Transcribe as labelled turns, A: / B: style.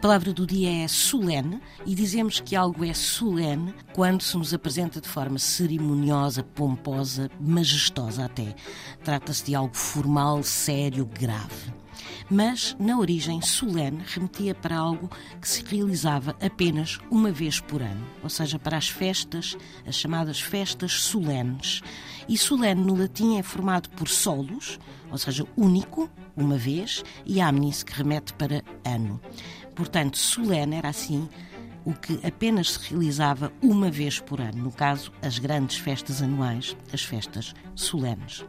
A: palavra do dia é solene e dizemos que algo é solene quando se nos apresenta de forma cerimoniosa, pomposa, majestosa até. Trata-se de algo formal, sério, grave mas na origem solene remetia para algo que se realizava apenas uma vez por ano, ou seja, para as festas, as chamadas festas solenes. E solene no latim é formado por solos, ou seja, único, uma vez, e amnis, que remete para ano. Portanto, solene era assim o que apenas se realizava uma vez por ano, no caso, as grandes festas anuais, as festas solenes.